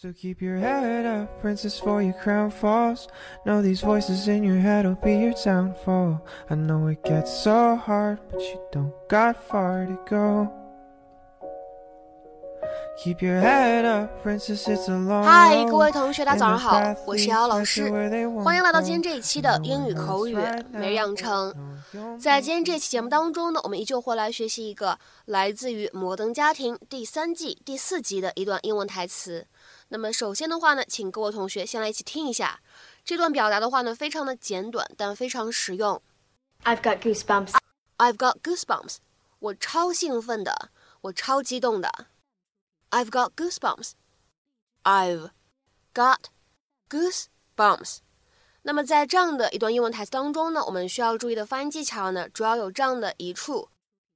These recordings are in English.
So keep your head up, princess, for your crown falls. Know these voices in your head will be your downfall. I know it gets so hard, but you don't got far to go. 嗨，各位同学，大家早上好，我是姚老师，欢迎来到今天这一期的英语口语每日养成。在今天这期节目当中呢，我们依旧会来学习一个来自于《摩登家庭》第三季第四集的一段英文台词。那么首先的话呢，请各位同学先来一起听一下这段表达的话呢，非常的简短，但非常实用。I've got goosebumps. I've got goosebumps. 我超兴奋的，我超激动的。I've got goosebumps. I've got goosebumps. 那么在这样的一段英文台词当中呢，我们需要注意的发音技巧呢，主要有这样的一处，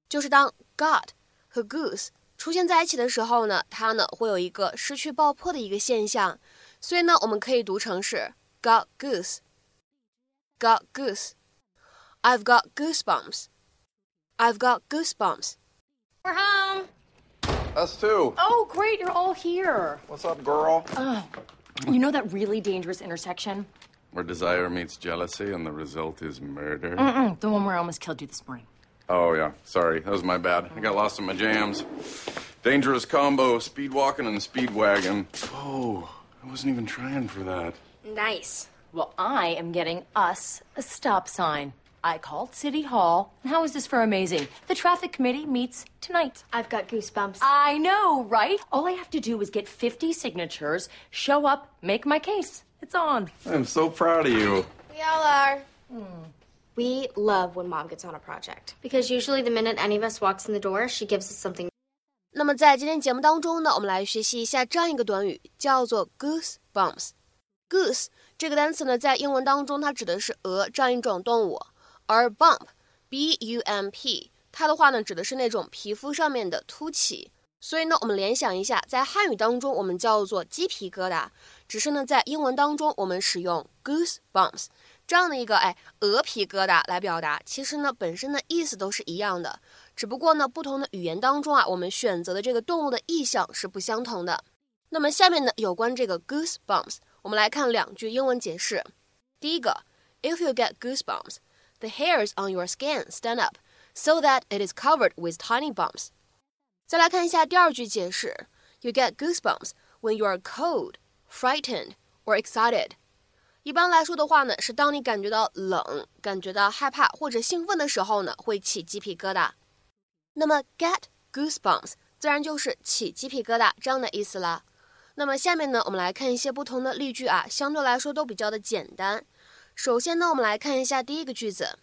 就是当 got 和 goose 出现在一起的时候呢，它呢会有一个失去爆破的一个现象，所以呢，我们可以读成是 got goose，got goose。I've got goosebumps. I've got goosebumps. We're home. Us too. Oh, great, you're all here. What's up, girl? Oh, you know that really dangerous intersection? Where desire meets jealousy and the result is murder? Mm-mm, the one where I almost killed you this morning. Oh, yeah. Sorry. That was my bad. I got lost in my jams. Dangerous combo speed walking and Speedwagon. Oh, I wasn't even trying for that. Nice. Well, I am getting us a stop sign. I called City Hall. How is this for amazing? The traffic committee meets tonight. I've got goosebumps. I know, right? All I have to do is get 50 signatures, show up, make my case. It's on. I'm so proud of you. We all are. We love when mom gets on a project because usually the minute any of us walks in the door, she gives us something. 那么在今天节目当中呢，我们来学习一下这样一个短语，叫做 goosebumps。goose 这个单词呢，在英文当中它指的是鹅这样一种动物。 而 bump，b u m p，它的话呢，指的是那种皮肤上面的凸起。所以呢，我们联想一下，在汉语当中我们叫做鸡皮疙瘩，只是呢，在英文当中我们使用 goosebumps 这样的一个哎鹅皮疙瘩来表达。其实呢，本身的意思都是一样的，只不过呢，不同的语言当中啊，我们选择的这个动物的意象是不相同的。那么下面呢，有关这个 goosebumps，我们来看两句英文解释。第一个，If you get goosebumps。the hairs on your skin stand up so that it is covered with tiny bumps. 再来看一下第二句解释：You get goosebumps when you are cold, frightened, or excited. 一般来说的话呢，是当你感觉到冷、感觉到害怕或者兴奋的时候呢，会起鸡皮疙瘩。那么 get goosebumps 自然就是起鸡皮疙瘩这样的意思了。那么下面呢，我们来看一些不同的例句啊，相对来说都比较的简单。 首先呢，我们来看一下第一个句子。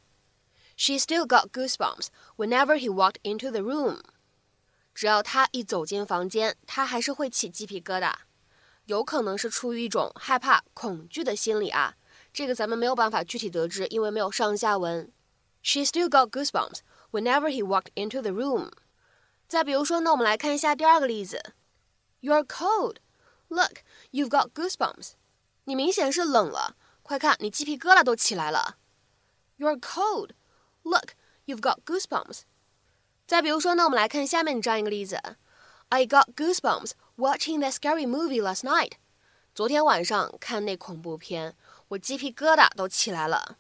She still got goosebumps whenever he walked into the room。只要他一走进房间，他还是会起鸡皮疙瘩，有可能是出于一种害怕、恐惧的心理啊。这个咱们没有办法具体得知，因为没有上下文。She still got goosebumps whenever he walked into the room。再比如说呢，我们来看一下第二个例子。You're cold. Look, you've got goosebumps. 你明显是冷了。 快看，你鸡皮疙瘩都起来了。You're cold. Look, you've got goosebumps. 再比如说呢，我们来看下面这样一个例子。I got goosebumps watching that scary movie last night. 昨天晚上看那恐怖片，我鸡皮疙瘩都起来了。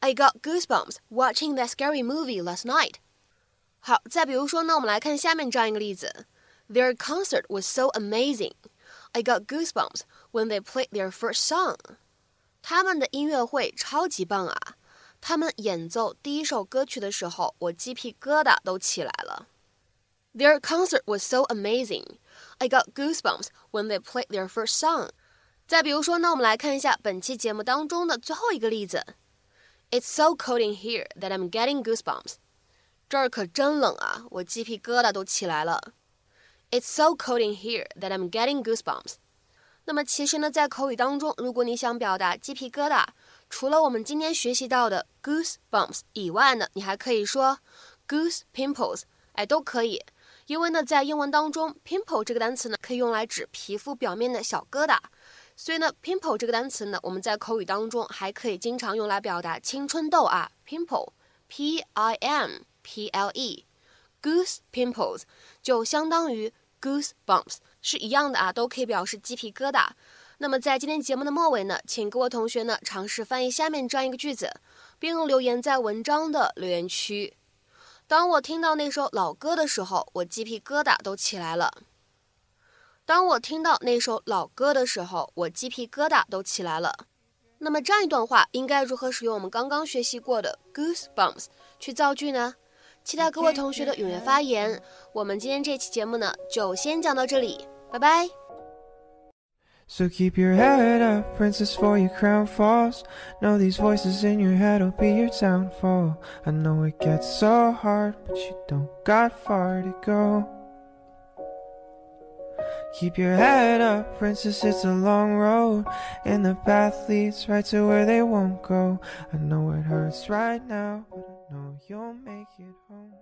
I got goosebumps watching that scary movie last night. 好，再比如说呢，我们来看下面这样一个例子。Their concert was so amazing. I got goosebumps when they played their first song. 他们的音乐会超级棒啊！他们演奏第一首歌曲的时候，我鸡皮疙瘩都起来了。Their concert was so amazing. I got goosebumps when they played their first song. 再比如说呢，我们来看一下本期节目当中的最后一个例子。It's so cold in here that I'm getting goosebumps. 这儿可真冷啊，我鸡皮疙瘩都起来了。It's so cold in here that I'm getting goosebumps. 那么其实呢，在口语当中，如果你想表达鸡皮疙瘩，除了我们今天学习到的 goosebumps 以外呢，你还可以说 goose pimples，哎，都可以。因为呢，在英文当中，pimple 这个单词呢，可以用来指皮肤表面的小疙瘩，所以呢，pimple 这个单词呢，我们在口语当中还可以经常用来表达青春痘啊，pimple，p i m p l e，goose pimples 就相当于 goosebumps。是一样的啊，都可以表示鸡皮疙瘩。那么在今天节目的末尾呢，请各位同学呢尝试翻译下面这样一个句子，并留言在文章的留言区。当我听到那首老歌的时候，我鸡皮疙瘩都起来了。当我听到那首老歌的时候，我鸡皮疙瘩都起来了。那么这样一段话应该如何使用我们刚刚学习过的 goosebumps 去造句呢？期待各位同学的踊跃发言。我们今天这期节目呢，就先讲到这里，拜拜。So keep your head up, princess, for your crown falls. Know these voices in your head will be your downfall. I know it gets so hard, but you don't got far to go. Keep your head up, princess, it's a long road. And the path leads right to where they won't go. I know it hurts right now, but I know you'll make it home.